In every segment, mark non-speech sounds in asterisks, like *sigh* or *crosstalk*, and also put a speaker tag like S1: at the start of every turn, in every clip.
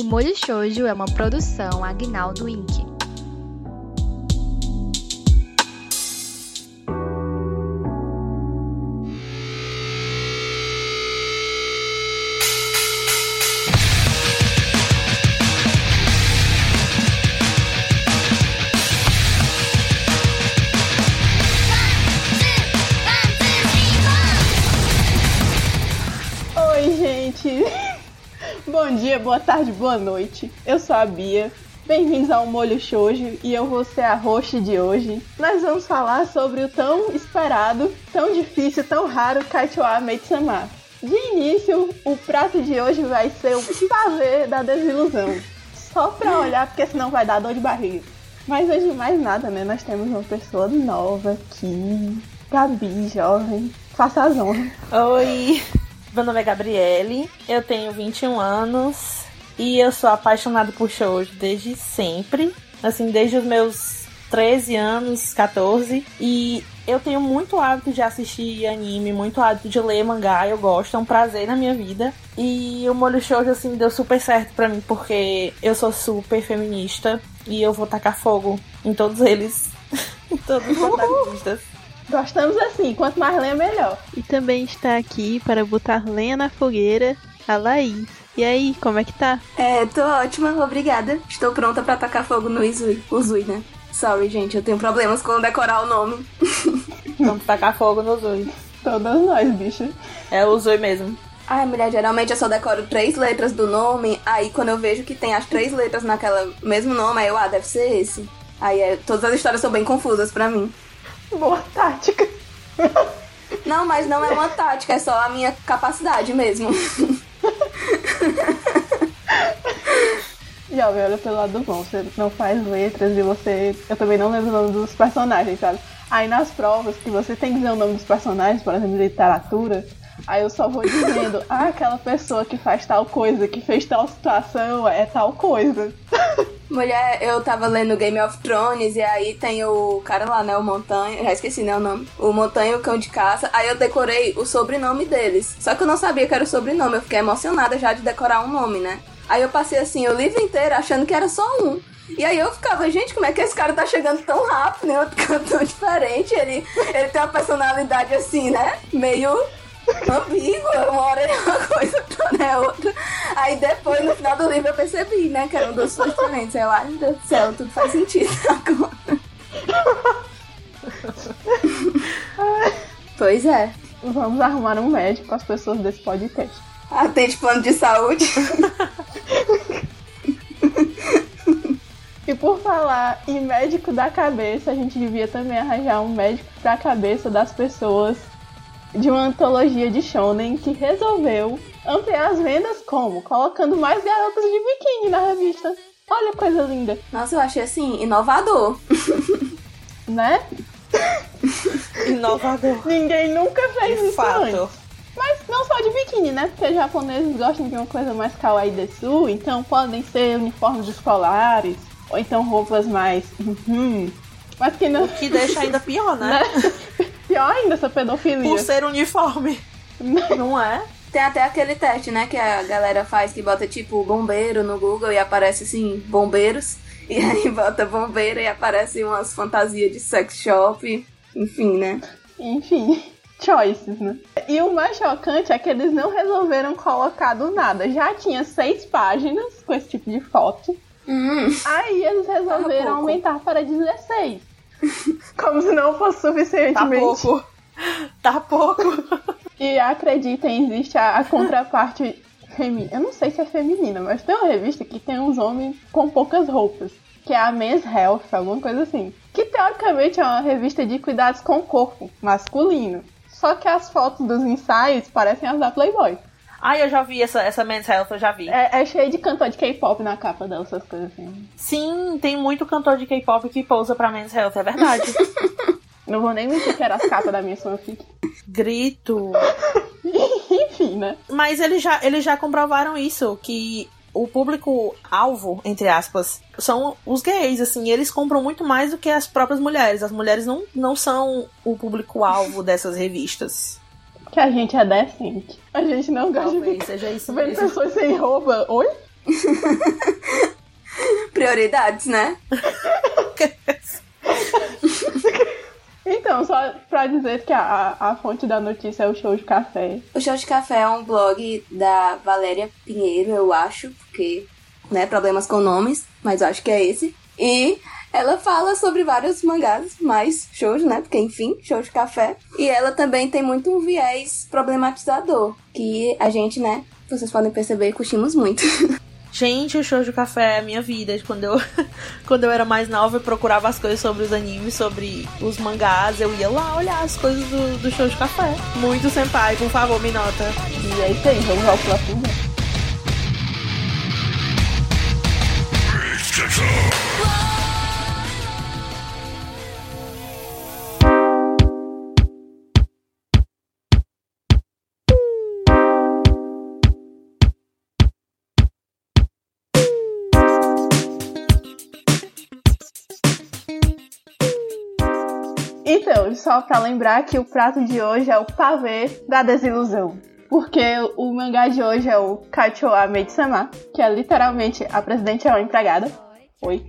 S1: O Molho Shoujo é uma produção Agnaldo Inc.
S2: boa tarde, boa noite. Eu sou a Bia. Bem-vindos ao Molho Shoujo e eu vou ser a host de hoje. Nós vamos falar sobre o tão esperado, tão difícil, tão raro Kaichoa Meitsama. De início, o prato de hoje vai ser o pavê da desilusão. Só pra olhar, porque senão vai dar dor de barriga. Mas de mais nada, né, nós temos uma pessoa nova aqui. Gabi, jovem. Faça as honras.
S3: Oi, meu nome é Gabriele, eu tenho 21 anos e eu sou apaixonada por shoujo desde sempre, assim, desde os meus 13 anos, 14, e eu tenho muito hábito de assistir anime, muito hábito de ler mangá, eu gosto, é um prazer na minha vida. E o molho shoujo, assim, deu super certo pra mim, porque eu sou super feminista e eu vou tacar fogo em todos eles, *laughs* em todos os protagonistas.
S2: Gostamos assim, quanto mais lenha, melhor.
S4: E também está aqui para botar lenha na fogueira, a Laís. E aí, como é que tá?
S5: É, tô ótima, obrigada. Estou pronta pra tacar fogo no Izui. Uzui, né? Sorry, gente, eu tenho problemas com decorar o nome. *laughs*
S3: Vamos tacar fogo no Zui.
S2: Todas nós, bicho.
S3: É o Zui mesmo.
S5: Ai, mulher, geralmente eu só decoro três letras do nome, aí quando eu vejo que tem as três letras naquela mesmo nome, aí eu, ah, deve ser esse. Aí é, todas as histórias são bem confusas pra mim.
S2: Boa tática.
S5: Não, mas não é uma *laughs* tática, é só a minha capacidade mesmo. *laughs* *laughs*
S2: Jovem, olha pelo lado bom. Você não faz letras e você. Eu também não lembro o nome dos personagens, sabe? Aí nas provas que você tem que dizer o nome dos personagens, por exemplo, de literatura, aí eu só vou dizendo, ah, aquela pessoa que faz tal coisa, que fez tal situação, é tal coisa. *laughs*
S5: Mulher, eu tava lendo Game of Thrones e aí tem o cara lá, né? O Montanha. Já esqueci, né? O nome. O Montanha o Cão de Caça. Aí eu decorei o sobrenome deles. Só que eu não sabia que era o sobrenome. Eu fiquei emocionada já de decorar um nome, né? Aí eu passei assim o livro inteiro achando que era só um. E aí eu ficava, gente, como é que esse cara tá chegando tão rápido, né? Outro canto tão diferente. Ele, ele tem uma personalidade assim, né? Meio ambígua, uma hora é uma coisa, outra é outra. Aí depois, no final do livro, eu percebi, né, que eram diferentes. Aí eu, ai meu Deus do céu, tudo faz sentido *laughs* agora. pois é.
S2: Vamos arrumar um médico com as pessoas desse podcast.
S5: Atende plano de saúde.
S2: E por falar em médico da cabeça, a gente devia também arranjar um médico da cabeça das pessoas de uma antologia de shonen que resolveu ampliar as vendas como? Colocando mais garotas de biquíni na revista. Olha que coisa linda,
S5: Nossa, eu achei assim, inovador. *laughs*
S2: né?
S3: Inovador.
S2: Ninguém nunca fez
S3: De
S2: isso antes.
S3: fato.
S2: Mas não só de biquíni, né? Porque os japoneses gostam de uma coisa mais kawaii desu, então podem ser uniformes escolares, ou então roupas mais... Uhum. Mas que não...
S3: Que deixa ainda pior, né? *laughs*
S2: Pior ainda essa pedofilia.
S3: Por ser uniforme. Não é?
S5: Tem até aquele teste, né, que a galera faz que bota tipo bombeiro no Google e aparece assim, bombeiros. E aí bota bombeiro e aparece umas fantasias de sex shop. Enfim, né?
S2: Enfim, choices, né? E o mais chocante é que eles não resolveram colocar do nada. Já tinha seis páginas com esse tipo de foto.
S5: Hum.
S2: Aí eles resolveram aumentar para 16. *laughs* Como se não fosse
S3: Tá
S2: suficientemente.
S3: pouco. Tá pouco. *laughs*
S2: E acreditem, existe a, a contraparte feminina. Eu não sei se é feminina, mas tem uma revista que tem uns homens com poucas roupas. Que é a Men's Health, alguma coisa assim. Que teoricamente é uma revista de cuidados com o corpo masculino. Só que as fotos dos ensaios parecem as da Playboy.
S3: Ai, eu já vi essa, essa Men's Health, eu já vi.
S2: É, é cheio de cantor de K-pop na capa dela, essas coisas assim.
S3: Sim, tem muito cantor de K-pop que pousa pra Men's Health, é verdade. *laughs*
S2: Não vou nem mentir que era as capas da minha fanfic.
S3: Grito. *laughs*
S2: Enfim, né?
S3: Mas eles já, eles já comprovaram isso, que o público-alvo, entre aspas, são os gays, assim, eles compram muito mais do que as próprias mulheres. As mulheres não, não são o público-alvo dessas revistas.
S2: Que a gente é decente. A gente não gosta de
S3: Talvez
S2: ficar
S3: seja isso
S2: vendo
S3: mesmo.
S2: pessoas sem roupa. Oi? *laughs*
S5: Prioridades, né? *laughs*
S2: Então, só pra dizer que a, a fonte da notícia é o show de café.
S5: O Show de Café é um blog da Valéria Pinheiro, eu acho, porque, né, problemas com nomes, mas eu acho que é esse. E ela fala sobre vários mangás, mais shows, né? Porque, enfim, show de café. E ela também tem muito um viés problematizador, que a gente, né, vocês podem perceber, curtimos muito. *laughs*
S3: Gente, o show de café é a minha vida. Quando eu, *laughs* quando eu era mais nova, eu procurava as coisas sobre os animes, sobre os mangás. Eu ia lá olhar as coisas do, do show de café. Muito senpai, por favor, me nota.
S2: E aí, vamos ao próximo. Então, só pra lembrar que o prato de hoje é o pavê da desilusão. Porque o mangá de hoje é o Kachoa Meitsama, que é literalmente a presidente é uma empregada. Oi.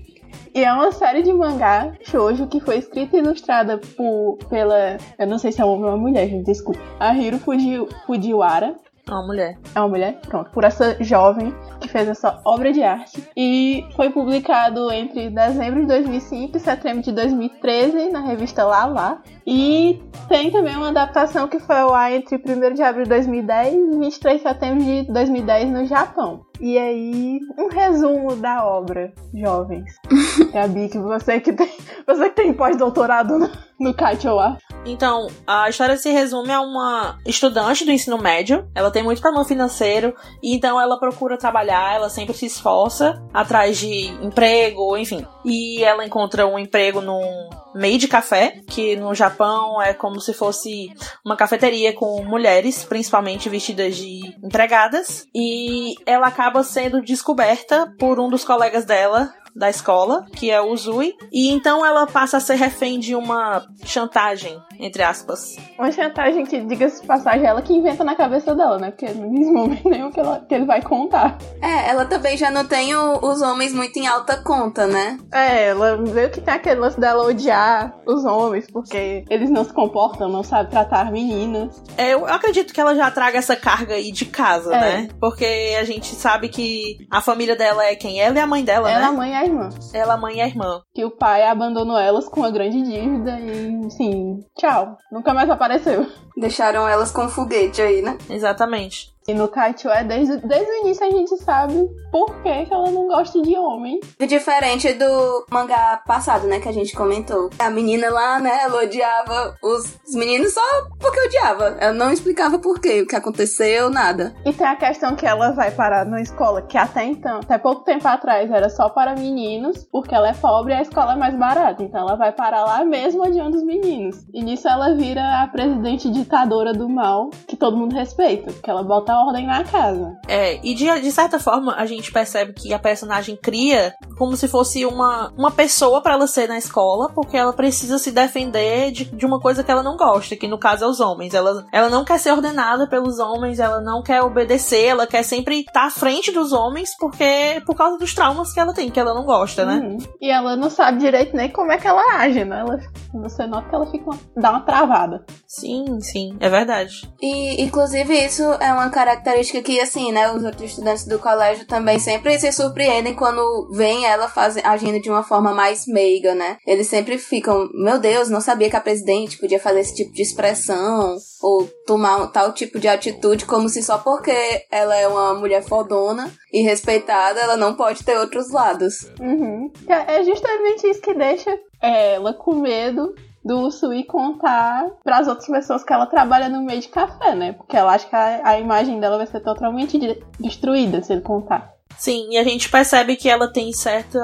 S2: E é uma série de mangá shoujo que foi escrita e ilustrada por, pela. Eu não sei se é homem ou uma mulher, gente, desculpa. A Hiro Fuji, Fujiwara.
S3: É uma mulher.
S2: É uma mulher? Pronto. Por essa jovem que fez essa obra de arte. E foi publicado entre dezembro de 2005 e setembro de 2013 na revista Lala. E tem também uma adaptação que foi ao ar entre 1 de abril de 2010 e 23 de setembro de 2010 no Japão. E aí, um resumo da obra, jovens. *laughs* Gabi, que você que tem, você que tem pós-doutorado no, no Kaichowa.
S3: Então, a história se resume a uma estudante do ensino médio. Ela tem muito problema financeiro, então ela procura trabalhar, ela sempre se esforça atrás de emprego, enfim. E ela encontra um emprego num meio de café, que no Japão é como se fosse uma cafeteria com mulheres, principalmente vestidas de empregadas, e ela acaba sendo descoberta por um dos colegas dela da escola, que é o Zui, e então ela passa a ser refém de uma chantagem, entre aspas.
S2: Uma chantagem que, diga-se de passagem, é ela que inventa na cabeça dela, né? Porque não diz momento nenhum que, ela, que ele vai contar.
S5: É, ela também já não tem o- os homens muito em alta conta, né?
S2: É, ela veio que tem aquele lance dela odiar os homens, porque eles não se comportam, não sabem tratar meninas.
S3: É, eu acredito que ela já traga essa carga aí de casa,
S2: É.
S3: né? Porque a gente sabe que a família dela é quem? Ela e a mãe dela,
S2: Ela, a
S3: né?
S2: mãe e a irmã.
S3: Ela, a mãe e a irmã.
S2: Que o pai abandonou elas com uma grande dívida e, assim, tchau. Nunca mais apareceu.
S5: Deixaram elas com foguete aí, né?
S3: Exatamente.
S2: E no Kaichua, desde, desde o início a gente sabe por que, que ela não gosta de homem.
S5: Diferente do mangá passado, né, que a gente comentou. A menina lá, né, ela odiava os os meninos só porque odiava. Ela não explicava por quê, o que aconteceu, nada.
S2: E tem a questão que ela vai parar numa escola que até então, até pouco tempo atrás, era só para meninos, porque ela é pobre e a escola é mais barata. Então ela vai parar lá mesmo odiando os meninos. E nisso ela vira a presidente ditadora do mal, que todo mundo respeita, porque ela bota ordem na casa.
S3: É, e de, de certa forma a gente percebe que a personagem cria como se fosse uma, uma pessoa pra ela ser na escola, porque ela precisa se defender de, de uma coisa que ela não gosta, que no caso é os homens. Ela, ela não quer ser ordenada pelos homens, ela não quer obedecer, ela quer sempre estar à frente dos homens, porque por causa dos traumas que ela tem, que ela não gosta, né?
S2: Uhum. E ela não sabe direito nem como é que ela age, né? Ela, você nota que ela fica uma- dá uma travada.
S3: Sim, sim, é verdade.
S5: E, inclusive, isso é uma característica que, assim, né, os outros estudantes do colégio também sempre se surpreendem quando veem ela faze- agindo de uma forma mais meiga, né? Eles sempre ficam, meu Deus, não sabia que a presidente podia fazer esse tipo de expressão ou tomar um tal tipo de atitude, como se só porque ela é uma mulher fodona e respeitada, ela não pode ter outros lados.
S2: Uhum. Que É justamente isso que deixa ela com medo do Sui contar para as outras pessoas que ela trabalha no meio de café, né? Porque ela acha que a, a imagem dela vai ser totalmente de- destruída se ele contar.
S3: Sim, e a gente percebe que ela tem certa.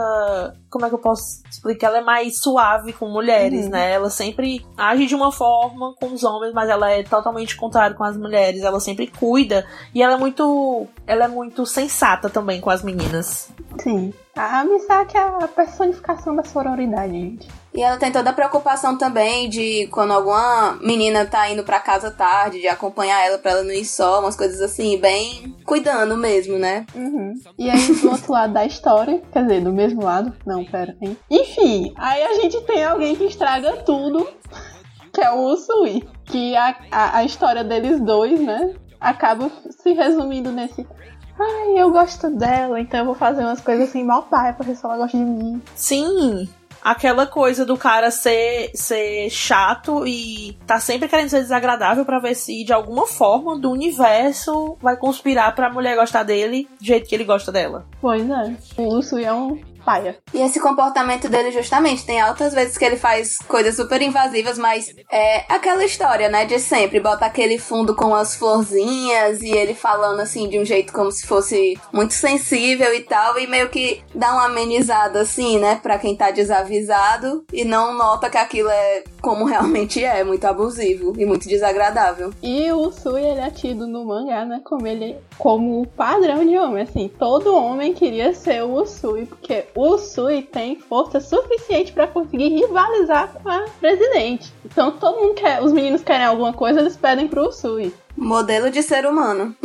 S3: Como é que eu posso explicar? Ela é mais suave com mulheres,
S2: Uhum.
S3: né? Ela sempre age de uma forma com os homens, mas ela é totalmente contrária com as mulheres. Ela sempre cuida. E ela é muito. Ela é muito sensata também com as meninas.
S2: Sim. A Misaki é a personificação da sororidade, gente.
S5: E ela tem toda a preocupação também de quando alguma menina tá indo pra casa tarde, de acompanhar ela pra ela não ir só, umas coisas assim, bem cuidando mesmo, né?
S2: Uhum. E aí, do outro lado da história, quer dizer, do mesmo lado, não, pera, hein? Enfim, aí a gente tem alguém que estraga tudo, *laughs* que é o Usui. Que a, a, a história deles dois, né, acaba se resumindo nesse. Ai, eu gosto dela, então eu vou fazer umas coisas assim mal pai ver se ela gosta de mim.
S3: Sim, aquela coisa do cara ser, ser chato e tá sempre querendo ser desagradável pra ver se de alguma forma do universo vai conspirar pra mulher gostar dele do jeito que ele gosta dela.
S2: Pois é. O Usui é um paia.
S5: E esse comportamento dele, justamente, tem altas vezes que ele faz coisas super invasivas, mas é aquela história, né, de sempre. Bota aquele fundo com as florzinhas e ele falando assim de um jeito como se fosse muito sensível e tal, e meio que dá uma amenizada assim, né, pra quem tá desavisado e não nota que aquilo é como realmente é, muito abusivo e muito desagradável.
S2: E o Usui, ele é tido no mangá, né, como ele como o padrão de homem, assim, todo homem queria ser o Usui, porque o Usui tem força suficiente pra conseguir rivalizar com a presidente. Então todo mundo quer, os meninos querem alguma coisa, eles pedem pro Usui.
S5: Modelo de ser humano.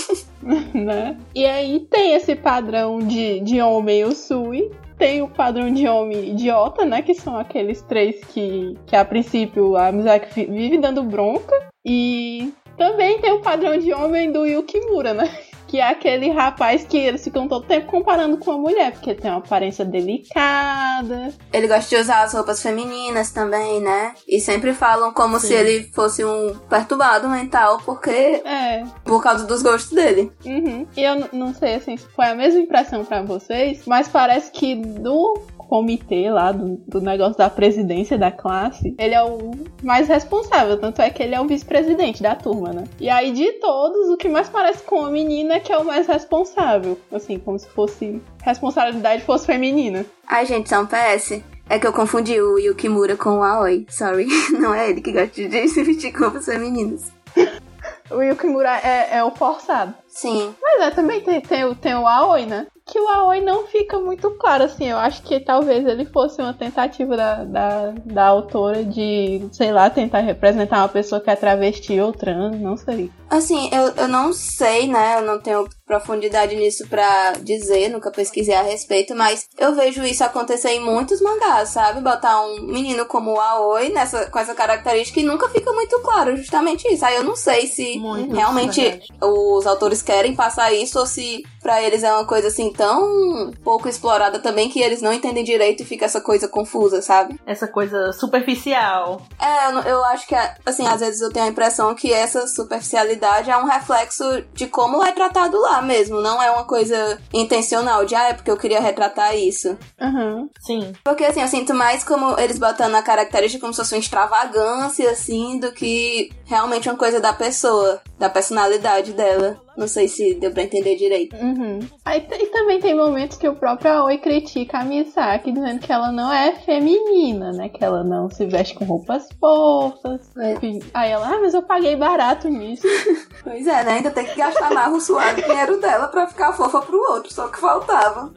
S5: *laughs*
S2: né? E aí tem esse padrão de, de homem Usui, tem o padrão de homem idiota, né? Que são aqueles três que, que a princípio a Mizaki vive dando bronca. E também tem o padrão de homem do Yukimura, né? *laughs* Que é aquele rapaz que eles ficam todo tempo comparando com a mulher, porque tem uma aparência delicada.
S5: Ele gosta de usar as roupas femininas também, né? E sempre falam como
S3: Sim.
S5: se ele fosse um perturbado mental, porque.
S2: É.
S5: por causa dos gostos dele.
S2: Uhum. E eu não sei assim, se foi a mesma impressão pra vocês, mas parece que do comitê lá, do, do negócio da presidência da classe, ele é o mais responsável. Tanto é que ele é o vice-presidente da turma, né? E aí, de todos, o que mais parece com a menina é que é o mais responsável. Assim, como se fosse. Responsabilidade fosse feminina.
S5: Ai, gente, são PS. É que eu confundi o Yukimura com o Aoi. Sorry. *laughs* Não é ele que gosta de se vestir com roupas femininas. *laughs*
S2: O Yukimura é, é o forçado.
S5: Sim.
S2: Mas é, também tem, tem, o- tem o Aoi, né? Que o Aoi não fica muito claro, assim. Eu acho que talvez ele fosse uma tentativa da, da, da autora de, sei lá, tentar representar uma pessoa que é travesti ou trans, não sei.
S5: Assim, eu, eu não sei, né? Eu não tenho profundidade nisso pra dizer, nunca pesquisei a respeito, mas eu vejo isso acontecer em muitos mangás, sabe? Botar um menino como o Aoi nessa, com essa característica e nunca fica muito claro justamente isso. Aí eu não sei se
S3: Muito,
S5: realmente
S3: verdade.
S5: os autores querem passar isso ou se pra eles é uma coisa assim tão pouco explorada também que eles não entendem direito e fica essa coisa confusa, sabe?
S3: Essa coisa superficial.
S5: É, eu, eu acho que, assim, às vezes eu tenho a impressão que essa superficialidade é um reflexo de como é tratado lá mesmo. Não é uma coisa intencional, de, ah, é porque eu queria retratar isso.
S2: Aham.
S3: Sim.
S5: Porque, assim, eu sinto mais como eles botando a característica como se fosse uma extravagância, assim, do que realmente uma coisa da pessoa, da personalidade dela. Não sei se deu pra entender direito.
S2: Uhum. Aí e também tem momentos que o próprio Aoi critica a Misaki, dizendo que ela não é feminina, né? Que ela não se veste com roupas fofas.
S5: É.
S2: Enfim. Aí ela, ah, mas eu paguei barato nisso. *laughs*
S5: Pois é, né? Ainda tem que gastar mais o suado dinheiro dela pra ficar fofa pro outro, só que faltava.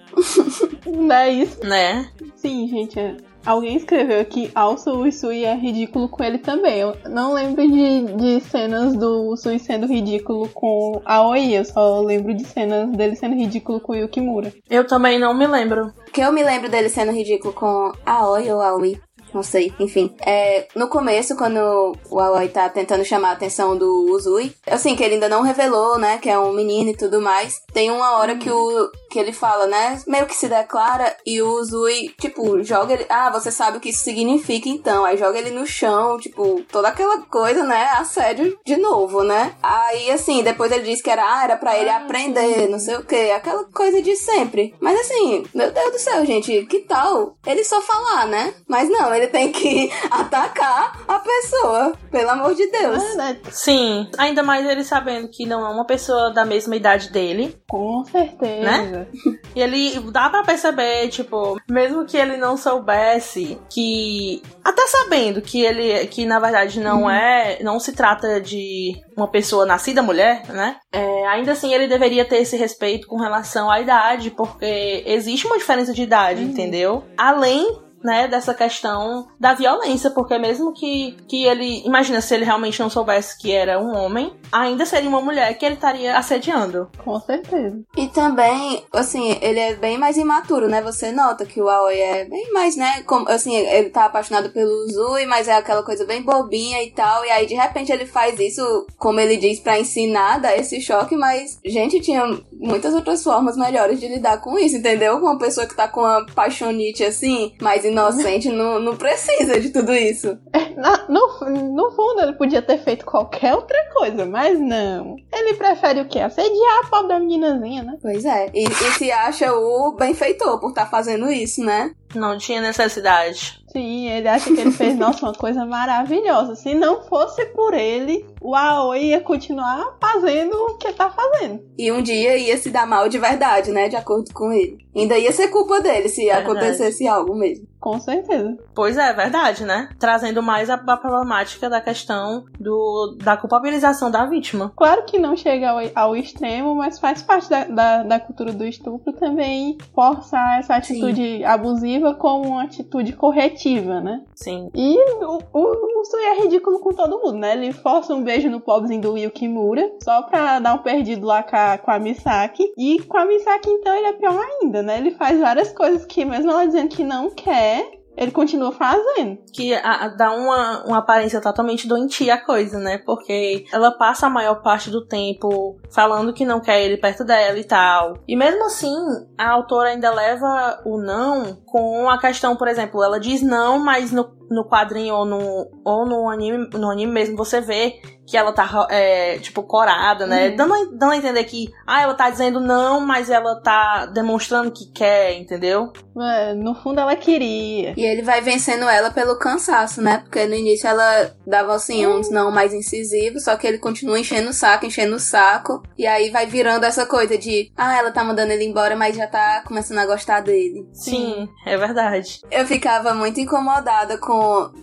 S2: não é isso?
S3: Né?
S2: Sim, gente. é. Alguém escreveu aqui, also o Usui é ridículo com ele também. Eu não lembro de, de cenas do Usui sendo ridículo com a Aoi, eu só lembro de cenas dele sendo ridículo com o Yukimura.
S3: Eu também não me lembro.
S5: Que eu me lembro dele sendo ridículo com Aoi ou Aoi. Não sei, enfim. É, no começo, quando o Aoi tá tentando chamar a atenção do Uzui, assim, que ele ainda não revelou, né, que é um menino e tudo mais, tem uma hora que o que ele fala, né, meio que se declara e o Uzui, tipo, joga ele, ah, você sabe o que isso significa então, aí joga ele no chão, tipo, toda aquela coisa, né, assédio de novo, né? Aí, assim, depois ele disse que era, ah, era pra ele aprender, não sei o que, aquela coisa de sempre. Mas assim, meu Deus do céu, gente, que tal ele só falar, né? Mas não, ele tem que *laughs* atacar a pessoa, pelo amor de Deus.
S2: É, né?
S3: Sim, ainda mais ele sabendo que não é uma pessoa da mesma idade dele.
S2: Com certeza.
S3: Né? E ele dá pra perceber, tipo, mesmo que ele não soubesse que. Até sabendo que ele. que na verdade não é. não se trata de uma pessoa nascida mulher, né? É, ainda assim ele deveria ter esse respeito com relação à idade, porque existe uma diferença de idade, entendeu? Além né, dessa questão da violência, porque mesmo que, que ele, imagina se ele realmente não soubesse que era um homem, ainda seria uma mulher que ele estaria assediando.
S2: Com certeza.
S5: E também, assim, ele é bem mais imaturo, né? Você nota que o Aoi é bem mais, né? Como, assim, ele tá apaixonado pelo Zui, mas é aquela coisa bem bobinha e tal. E aí, de repente, ele faz isso, como ele diz, pra ensinar, dá esse choque. Mas, gente, tinha muitas outras formas melhores de lidar com isso, entendeu? Uma pessoa que tá com uma paixonite assim, mais inocente, não, não precisa de tudo isso.
S2: Na- no, no fundo, ele podia ter feito qualquer outra coisa, mas não. Ele prefere o quê? Assediar a pobre da meninazinha, né?
S5: Pois é. E, e se acha o benfeitor por estar fazendo isso, né?
S3: Não tinha necessidade.
S2: Sim, ele acha que ele fez, *laughs* nossa, uma coisa maravilhosa. Se não fosse por ele, o Aoi ia continuar fazendo o que tá fazendo.
S5: E um dia ia se dar mal de verdade, né? De acordo com ele. Ainda ia ser culpa dele se
S3: Verdade.
S5: acontecesse algo mesmo.
S2: Com certeza.
S3: Pois é, verdade, né? Trazendo mais a, a problemática da questão do, da culpabilização da vítima.
S2: Claro que não chega ao, ao extremo, mas faz parte da, da, da cultura do estupro também forçar essa atitude abusiva como uma atitude corretiva, né?
S3: Sim.
S2: E o, o, o Sui é ridículo com todo mundo, né? Ele força um beijo no pobrezinho do Yukimura, só pra dar um perdido lá com a, com a Misaki. E com a Misaki, então, ele é pior ainda, né? Ele faz várias coisas que, mesmo ela dizendo que não quer, ele continua fazendo.
S3: Que a- dá uma, uma aparência totalmente doentia a coisa, né? Porque ela passa a maior parte do tempo falando que não quer ele perto dela e tal. E mesmo assim, a autora ainda leva o não com a questão, por exemplo, ela diz não, mas no, no quadrinho ou no, ou no anime, no anime mesmo você vê que ela tá, é, tipo, corada, né?
S2: Uhum.
S3: Dando, a- dando a entender que, ah, ela tá dizendo não, mas ela tá demonstrando que quer, entendeu?
S2: É, no fundo, ela queria.
S5: E ele vai vencendo ela pelo cansaço, né? Porque no início ela dava assim uns não mais incisivos, só que ele continua enchendo o saco, enchendo o saco. E aí vai virando essa coisa de, ah, ela tá mandando ele embora, mas já tá começando a gostar dele.
S3: Sim, é verdade.
S5: Eu ficava muito incomodada com.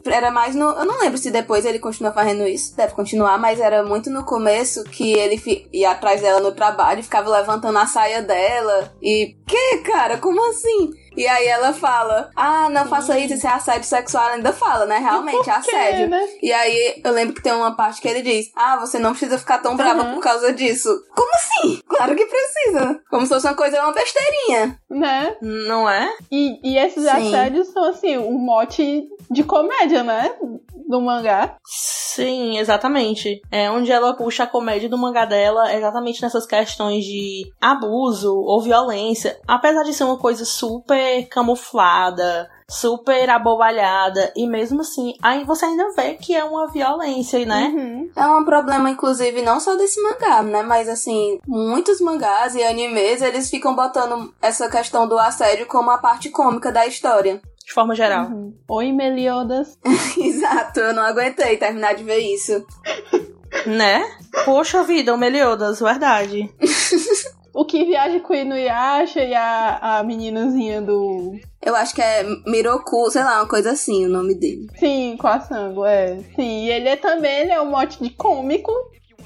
S5: Era mais no. Eu não lembro se depois ele continua fazendo isso. Deve continuar, mas era muito no começo que ele fi- ia atrás dela no trabalho e ficava levantando a saia dela. E. Que, cara? Como assim? E aí ela fala: Ah, não faça isso, isso é assédio sexual. Ela ainda fala, né? Realmente, é assédio.
S2: né?
S5: E aí eu lembro que tem uma parte que ele diz: Ah, você não precisa ficar tão brava
S2: Uhum.
S5: por causa disso. Como assim? Claro que precisa. Como se fosse uma coisa, uma besteirinha.
S2: Né?
S3: Não é?
S2: E, e esses
S5: Sim.
S2: assédios são, assim, um mote de comédia, né? Do mangá.
S3: Sim, exatamente. É onde ela puxa a comédia do mangá dela exatamente nessas questões de abuso ou violência. Apesar de ser uma coisa super camuflada, super abobalhada, e mesmo assim, aí você ainda vê que é uma violência, né?
S2: Uhum.
S5: É um problema, inclusive, não só desse mangá, né? Mas, assim, muitos mangás e animes, eles ficam botando essa questão do assédio como a parte cômica da história.
S3: De forma geral.
S2: Uhum. *laughs* Oi, Meliodas.
S5: Exato, eu não aguentei terminar de ver isso.
S3: Né? Poxa vida, o Meliodas, verdade. *laughs*
S2: O que viaja com o Inuyasha e a, a meninazinha do.
S5: Eu acho que é Miroku, sei lá, uma coisa assim o nome dele.
S2: Sim, com a Sango, é. Sim, e ele é também ele é um mote de cômico.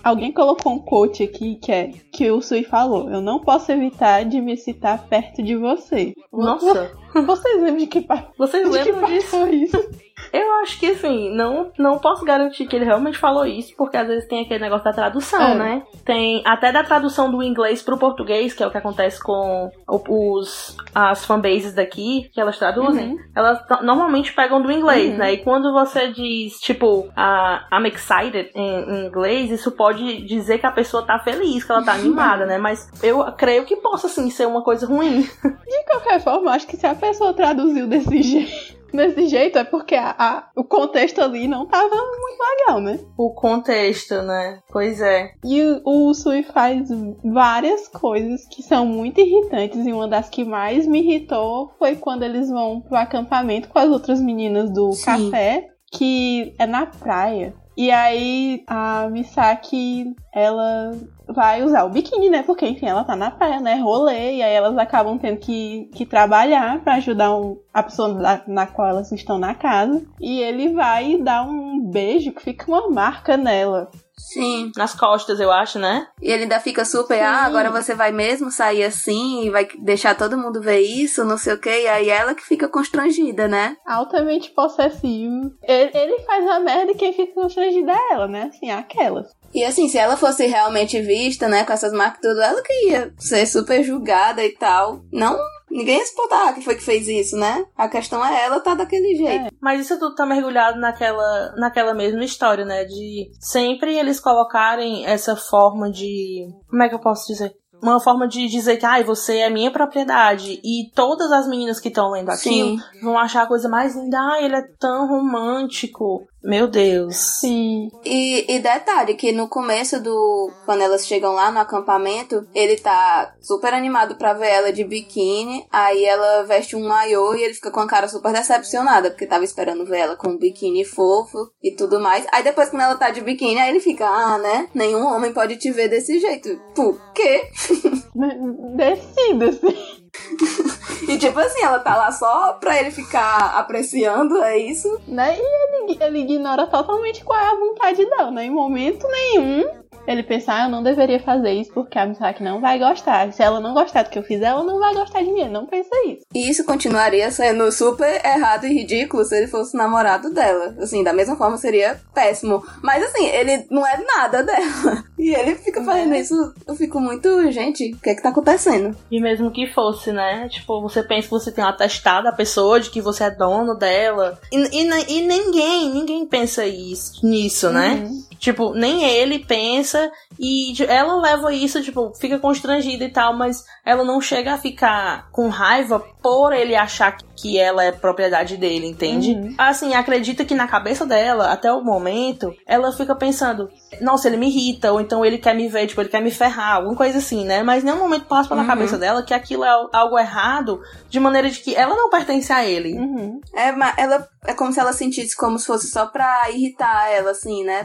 S2: Alguém colocou um quote aqui que é que o Sui falou: Eu não posso evitar de me citar perto de você.
S3: Nossa, *laughs*
S2: Vocês lembram de que, pa-
S3: vocês
S2: de que
S3: lembram disso?
S2: passou isso?
S3: Eu acho que, assim, não, não posso garantir que ele realmente falou isso, porque às vezes tem aquele negócio da tradução,
S2: É.
S3: né? Tem até da tradução do inglês pro português, que é o que acontece com os, as fanbases daqui, que elas traduzem,
S2: Uhum.
S3: elas normalmente pegam do inglês,
S2: Uhum.
S3: né? E quando você diz, tipo, a, I'm excited em, em inglês, isso pode dizer que a pessoa tá feliz, que ela tá *laughs* animada, né? Mas eu creio que possa, assim, ser uma coisa ruim. *laughs*
S2: De qualquer forma, acho que se a pessoa traduziu desse *laughs* jeito, desse jeito é porque a- a- o contexto ali não tava muito legal, né?
S3: O contexto, né? Pois é.
S2: E o, o Sui faz várias coisas que são muito irritantes. E uma das que mais me irritou foi quando eles vão pro acampamento com as outras meninas do
S5: Sim.
S2: café, que é na praia. E aí a Misaki, ela vai usar o biquíni, né? Porque, enfim, ela tá na praia, né? Rolê. E aí elas acabam tendo que, que trabalhar pra ajudar um- a pessoa na, na qual elas estão na casa. E ele vai dar um beijo que fica uma marca nela.
S5: Sim.
S3: Nas costas, eu acho, né?
S5: E ele ainda fica super, ah,
S2: Sim.
S5: agora você vai mesmo sair assim e vai deixar todo mundo ver isso, não sei o quê. E aí ela que fica constrangida, né?
S2: Altamente possessivo. Ele, ele faz a merda e quem fica constrangida é ela, né? Assim, aquelas.
S5: E assim, se ela fosse realmente vista, né, com essas marcas e tudo, ela que ia ser super julgada e tal. Não, ninguém se botar que foi que fez isso, né? A questão é ela tá daquele jeito.
S3: Mas isso tudo tá mergulhado naquela, naquela mesma história, né? De sempre eles colocarem essa forma de. Como é que eu posso dizer? Uma forma de dizer que, ai, você é minha propriedade. E todas as meninas que estão lendo aquilo
S5: Sim.
S3: vão achar a coisa mais linda. Ai, ele é tão romântico. Meu Deus.
S2: Sim.
S5: E, e detalhe, que no começo do. Quando elas chegam lá no acampamento, ele tá super animado pra ver ela de biquíni. Aí ela veste um maiô e ele fica com a cara super decepcionada, porque tava esperando ver ela com um biquíni fofo e tudo mais. Aí depois, quando ela tá de biquíni, aí ele fica, ah, né? Nenhum homem pode te ver desse jeito. Por quê? *laughs*
S2: Decida, assim.
S5: E tipo assim, ela tá lá só pra ele ficar apreciando, é isso?
S2: Né? E ele, ele ignora totalmente qual é a vontade dela, né? Em momento nenhum. Ele pensa, ah, eu não deveria fazer isso porque a Misaki não vai gostar. Se ela não gostar do que eu fizer, ela não vai gostar de mim. Ele não pensa isso.
S5: E isso continuaria sendo super errado e ridículo se ele fosse namorado dela. Assim, da mesma forma seria péssimo. Mas assim, ele não é nada dela. *laughs* E ele fica fazendo isso. Eu fico muito, gente, o que é que tá acontecendo?
S3: E mesmo que fosse, né? Tipo, você pensa que você tem um atestado da pessoa de que você é dono dela. E, e, e ninguém, ninguém pensa isso, nisso, né? Tipo, nem ele pensa e de- ela leva isso, tipo, fica constrangida e tal, mas ela não chega a ficar com raiva por ele achar que ela é propriedade dele, entende?
S2: Uhum.
S3: Assim, acredita que na cabeça dela, até o momento, ela fica pensando, nossa, ele me irrita, ou então ele quer me ver, tipo, ele quer me ferrar, alguma coisa assim, né? Mas nenhum momento passa pela
S5: Uhum.
S3: cabeça dela que aquilo é algo errado, de maneira de que ela não pertence a ele.
S2: Uhum.
S5: É, ma- ela é como se ela sentisse como se fosse só pra irritar ela, assim, né?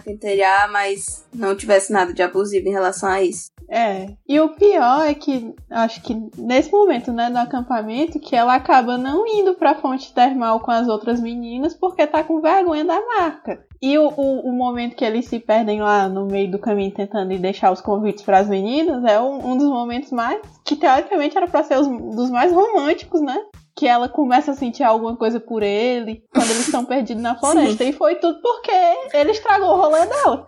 S5: Mas não tivesse nada de abusivo em relação a isso.
S2: É. E o pior é que, acho que nesse momento, né, do acampamento, que ela acaba não indo pra fonte termal com as outras meninas porque tá com vergonha da marca. E o, o, o momento que eles se perdem lá no meio do caminho tentando deixar os convites pras meninas é um, um dos momentos mais. que teoricamente era pra ser os dos mais românticos, né? Que ela começa a sentir alguma coisa por ele quando eles estão perdidos na floresta. E foi tudo porque ele estragou o rolê dela.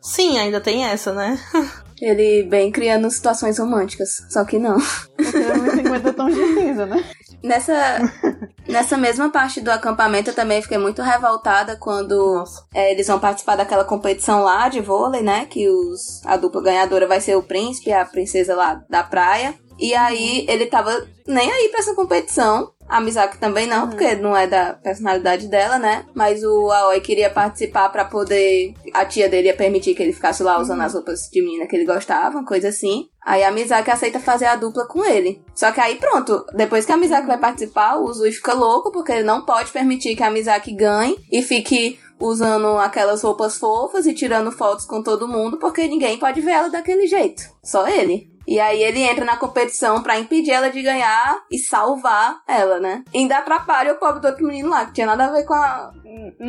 S3: Sim, ainda tem essa, né?
S5: Ele bem criando situações românticas, só que não.
S2: Porque 50 tons de cinza, né?
S5: Nessa, nessa mesma parte do acampamento eu também fiquei muito revoltada quando é, eles vão participar daquela competição lá de vôlei, né? Que os, a dupla ganhadora vai ser o príncipe e a princesa lá da praia. E aí ele tava nem aí pra essa competição. A Misaki também não, porque não é da personalidade dela, né? Mas o Aoi queria participar pra poder. A tia dele ia permitir que ele ficasse lá usando as roupas de menina que ele gostava, coisa assim. Aí a Misaki aceita fazer a dupla com ele. Só que aí pronto, depois que a Misaki vai participar, o Zui fica louco, porque ele não pode permitir que a Misaki ganhe e fique usando aquelas roupas fofas e tirando fotos com todo mundo, porque ninguém pode ver ela daquele jeito. Só ele. E aí ele entra na competição pra impedir ela de ganhar e salvar ela, né? E ainda atrapalha o pobre do outro menino lá, que tinha nada a ver com a,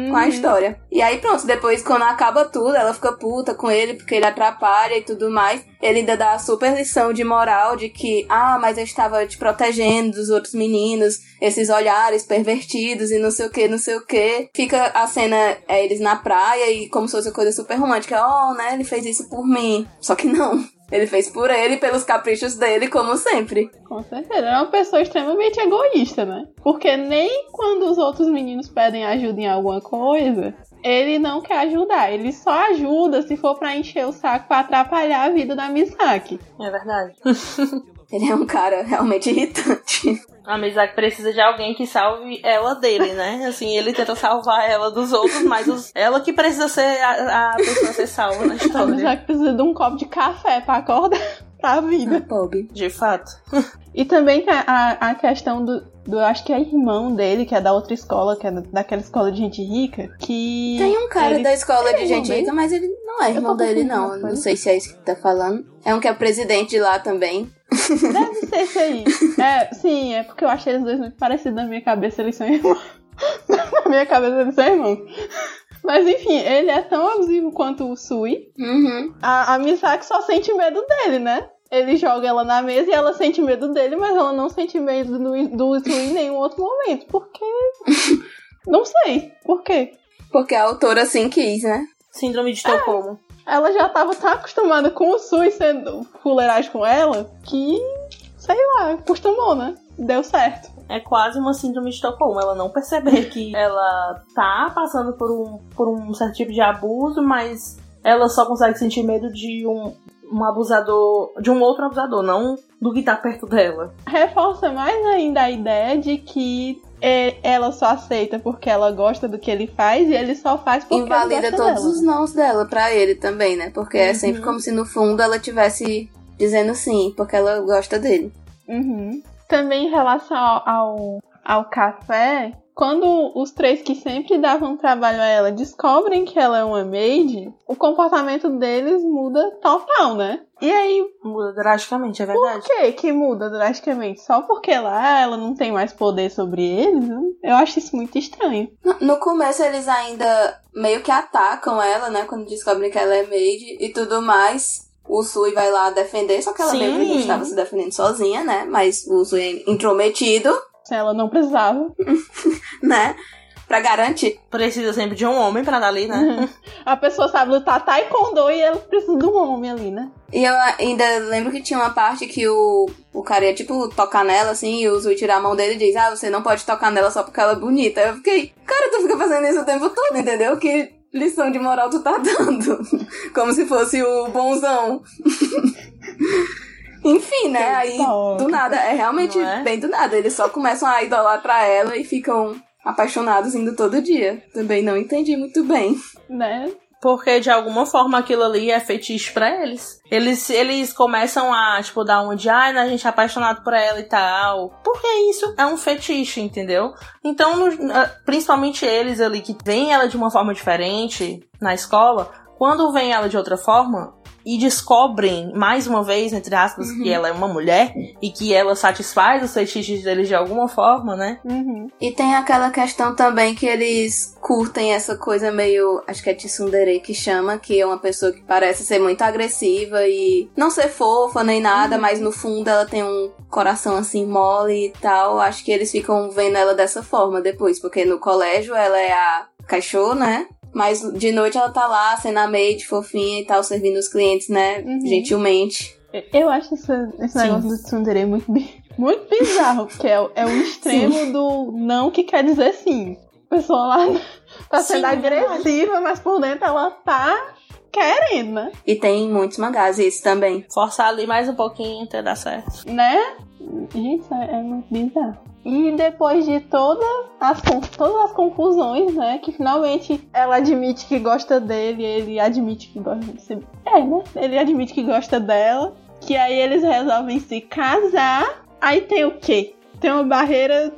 S5: com a história. E aí pronto, depois quando acaba tudo, ela fica puta com ele porque ele atrapalha e tudo mais. Ele ainda dá a super lição de moral de que, ah, mas eu estava te protegendo dos outros meninos, esses olhares pervertidos e não sei o que, não sei o que. Fica a cena, é, eles na praia e como se fosse uma coisa super romântica. Oh, né, ele fez isso por mim. Só que não. Ele fez por ele, pelos caprichos dele, como sempre.
S2: Com certeza. É uma pessoa extremamente egoísta, né? Porque nem quando os outros meninos pedem ajuda em alguma coisa, ele não quer ajudar. Ele só ajuda se for pra encher o saco pra atrapalhar a vida da Misaki.
S3: É verdade. *laughs*
S5: Ele é um cara realmente irritante.
S3: A Mizaki precisa de alguém que salve ela dele, né? Assim, ele tenta salvar ela dos outros, mas os- ela que precisa ser a, a pessoa a ser salva na
S2: A
S3: história.
S2: Misaki precisa de um copo de café pra acordar *laughs* pra vida.
S5: Bob.
S3: De fato.
S2: E também tem a, a questão do, do. Acho que é irmão dele, que é da outra escola, que é da- daquela escola de gente rica, que.
S5: Tem um cara
S2: ele-
S5: da escola
S2: Ele
S5: de
S2: é
S5: gente
S2: irmão
S5: rica, mas ele não é
S2: Eu
S5: irmão dele, não. Não sei se é isso que tá falando. É um que é presidente de lá também.
S2: Deve *laughs* ser esse aí. É, sim, é porque eu achei eles dois muito parecidos na minha cabeça, eles são irmãos. *laughs* na minha cabeça eles são irmãos. Mas enfim, ele é tão abusivo quanto o Sui.
S5: Uhum.
S2: A, a Misaki só sente medo dele, né? Ele joga ela na mesa e ela sente medo dele, mas ela não sente medo do, do Sui em nenhum outro momento. Por quê? *laughs* não sei. Por quê?
S5: Porque a autora assim quis, né?
S3: Síndrome de Estocolmo.
S2: Ela já tava tão acostumada com o Sui sendo fuleiragem com ela que, sei lá, acostumou, né? Deu certo.
S3: É quase uma síndrome de Estocolmo. Ela não perceber *laughs* que ela tá passando por um, por um certo tipo de abuso, mas ela só consegue sentir medo de um, um abusador, de um outro abusador, não do que tá perto dela.
S2: Reforça mais ainda a ideia de que é, ela só aceita porque ela gosta do que ele faz e ele só faz porque
S5: Invalida
S2: ele gosta
S5: todos
S2: dela.
S5: os nãos dela pra ele também, né? Porque é sempre como se no fundo ela tivesse dizendo sim, porque ela gosta dele.
S2: Uhum. Também em relação ao, ao, ao café, quando os três que sempre davam trabalho a ela descobrem que ela é uma maid, o comportamento deles muda total, né? E aí,
S3: Muda drasticamente, é
S2: por
S3: verdade.
S2: que que muda drasticamente? Só porque lá ela não tem mais poder sobre eles? Eu acho isso muito estranho.
S5: No, no começo eles ainda meio que atacam ela, né? Quando descobrem que ela é maid e tudo mais. O Sui vai lá defender, só que ela
S3: Sim.
S5: mesmo já estava se defendendo sozinha, né? Mas o Sui é intrometido,
S2: Ela não precisava. *laughs*
S5: né? Pra garantir.
S3: Precisa sempre de um homem pra dar ali, né? *laughs*
S2: A pessoa sabe lutar taekwondo e ela precisa de um homem ali, né?
S5: E eu ainda lembro que tinha uma parte que o, o cara ia, tipo, tocar nela, assim, e o Zui tirar a mão dele e diz, ah, você não pode tocar nela só porque ela é bonita. Eu fiquei, cara, tu fica fazendo isso o tempo todo, entendeu? Que lição de moral tu tá *laughs* dando? Como se fosse o bonzão. Enfim, né? Aí, do nada, é realmente
S3: é?
S5: bem do nada. Eles só começam a idolatrar ela e ficam apaixonados indo todo dia. Também não entendi muito bem.
S2: Né?
S3: Porque de alguma forma aquilo ali é fetiche pra eles. Eles, eles começam a, tipo, dar um de, ai, né, a gente é apaixonado por ela e tal. Porque isso é um fetiche, entendeu? Então, no- ah, principalmente eles ali que veem ela de uma forma diferente na escola, quando veem ela de outra forma e descobrem, mais uma vez, entre aspas, que ela é uma mulher e que ela satisfaz os fetiches deles de alguma forma, né?
S2: Uhum.
S5: E tem aquela questão também que eles curtem essa coisa meio. Acho que é tsundere que chama, que é uma pessoa que parece ser muito agressiva e não ser fofa nem nada, mas no fundo ela tem um coração assim mole e tal. Acho que eles ficam vendo ela dessa forma depois, porque no colégio ela é a cachorro, né? Mas de noite ela tá lá, sendo a maid fofinha e tal, servindo os clientes, né?
S2: Uhum.
S5: Gentilmente.
S2: Eu acho esse, esse
S3: Sim.
S2: negócio do tsundere muito, muito bizarro, porque é, o- é o extremo do não que quer dizer sim. A pessoa lá tá
S3: Sim,
S2: sendo
S3: é
S2: agressiva, mas por dentro ela tá querendo, né?
S5: E tem muitos mangás isso também.
S3: Forçar ali mais um pouquinho até dar certo.
S2: Né? Gente, isso é, é muito bizarro. E depois de todas as, todas as confusões, né? Que finalmente ela admite que gosta dele, ele admite que gosta de É, né? Ele admite que gosta dela. Que aí eles resolvem se casar. Aí tem o quê? Tem uma barreira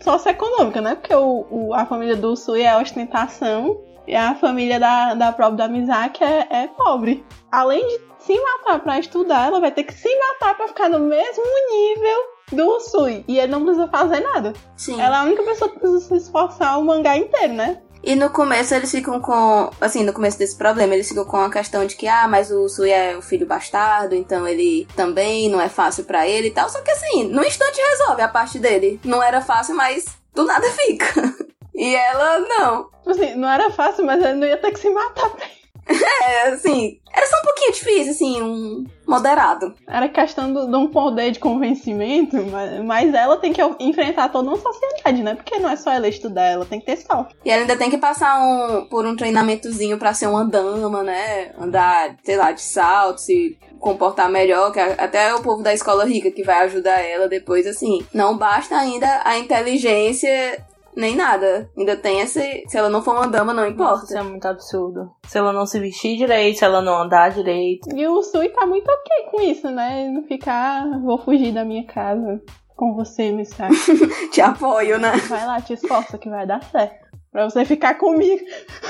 S2: socioeconômica, né? Porque o, o- a família do Sui é ostentação. E a família da, da própria da Mizaki é, é pobre. Além de se matar pra estudar, ela vai ter que se matar pra ficar no mesmo nível do Sui. E ele não precisa fazer nada.
S5: Sim.
S2: Ela é a única pessoa que precisa se esforçar o mangá inteiro, né?
S5: E no começo eles ficam com. Assim, no começo desse problema, eles ficam com a questão de que, ah, mas o Sui é o filho bastardo, então ele também não é fácil pra ele e tal. Só que assim, no instante resolve a parte dele. Não era fácil, mas do nada *laughs* fica. E ela, não.
S2: Tipo assim, não era fácil, mas ele não ia ter que se matar. pra- *laughs*
S5: É, assim, era só um pouquinho difícil, assim, um moderado.
S2: Era questão do- de um poder de convencimento, mas, mas ela tem que enfrentar toda uma sociedade, né? Porque não é só ela estudar, ela tem que ter sorte.
S5: E ela ainda tem que passar um, por um treinamentozinho pra ser uma dama, né? Andar, sei lá, de salto, se comportar melhor, que até o povo da escola rica que vai ajudar ela depois, assim. Não basta ainda a inteligência nem nada. Ainda tem esse. Se ela não for uma dama, não importa.
S3: isso é muito absurdo. Se ela não se vestir direito, se ela não andar direito.
S2: E o Sui tá muito ok com isso, né? Ele não ficar, ah, vou fugir da minha casa com você, Misaki. *laughs*
S5: Te apoio, né?
S2: Vai lá, te esforça que vai dar certo. Pra você ficar comigo.